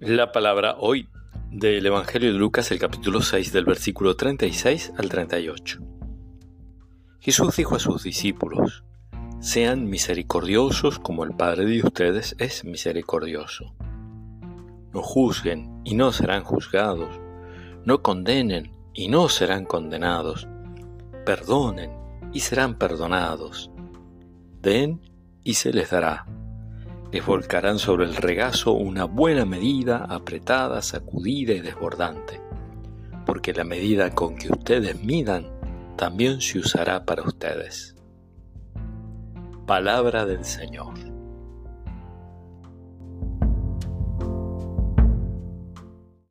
La palabra hoy del Evangelio de Lucas, el capítulo 6, del versículo 36 al 38. Jesús dijo a sus discípulos, Sean misericordiosos como el Padre de ustedes es misericordioso. No juzguen y no serán juzgados. No condenen y no serán condenados. Perdonen y serán perdonados. Den y se les dará les volcarán sobre el regazo una buena medida, apretada, sacudida y desbordante, porque la medida con que ustedes midan también se usará para ustedes. Palabra del Señor.